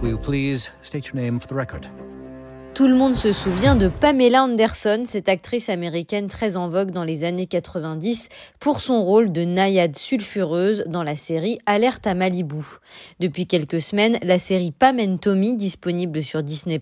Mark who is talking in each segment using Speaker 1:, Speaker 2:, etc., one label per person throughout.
Speaker 1: Will you please state your name for the record?
Speaker 2: Tout le monde se souvient de Pamela Anderson, cette actrice américaine très en vogue dans les années 90 pour son rôle de naïade sulfureuse dans la série Alerte à Malibu. Depuis quelques semaines, la série Pam and Tommy, disponible sur Disney+,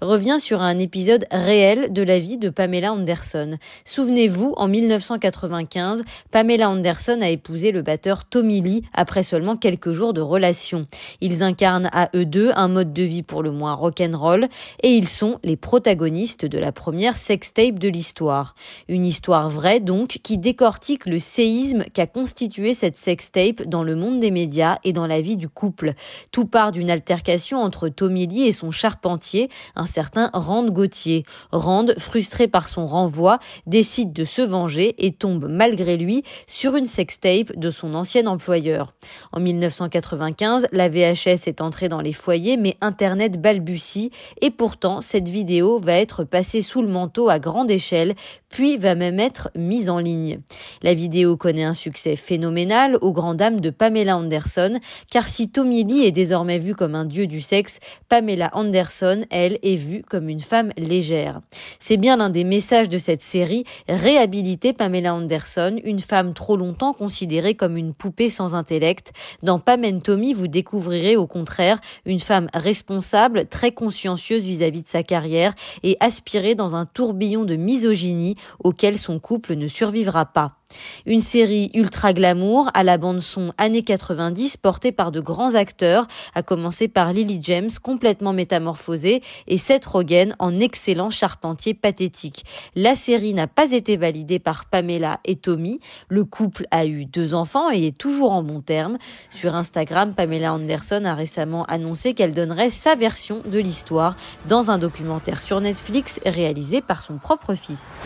Speaker 2: revient sur un épisode réel de la vie de Pamela Anderson. Souvenez-vous, en 1995, Pamela Anderson a épousé le batteur Tommy Lee après seulement quelques jours de relation. Ils incarnent à eux deux un mode de vie pour le moins rock'n'roll et ils sont les protagonistes de la première sextape de l'histoire. Une histoire vraie donc qui décortique le séisme qu'a constitué cette sextape dans le monde des médias et dans la vie du couple. Tout part d'une altercation entre Tommy Lee et son charpentier, un certain Rand Gauthier. Rand, frustré par son renvoi, décide de se venger et tombe malgré lui sur une sextape de son ancien employeur. En 1995, la VHS est entrée dans les foyers mais Internet balbutie et pourtant cette vidéo va être passée sous le manteau à grande échelle, puis va même être mise en ligne. La vidéo connaît un succès phénoménal aux grandes dames de Pamela Anderson, car si Tommy Lee est désormais vu comme un dieu du sexe, Pamela Anderson, elle, est vue comme une femme légère. C'est bien l'un des messages de cette série, réhabiliter Pamela Anderson, une femme trop longtemps considérée comme une poupée sans intellect. Dans Pam and Tommy, vous découvrirez au contraire une femme responsable, très consciencieuse vis-à-vis de sa carrière et aspirer dans un tourbillon de misogynie auquel son couple ne survivra pas. Une série ultra glamour à la bande son années 90 portée par de grands acteurs, à commencer par Lily James complètement métamorphosée et Seth Rogen en excellent charpentier pathétique. La série n'a pas été validée par Pamela et Tommy. Le couple a eu deux enfants et est toujours en bon terme. Sur Instagram, Pamela Anderson a récemment annoncé qu'elle donnerait sa version de l'histoire dans un documentaire sur Netflix réalisé par son propre fils.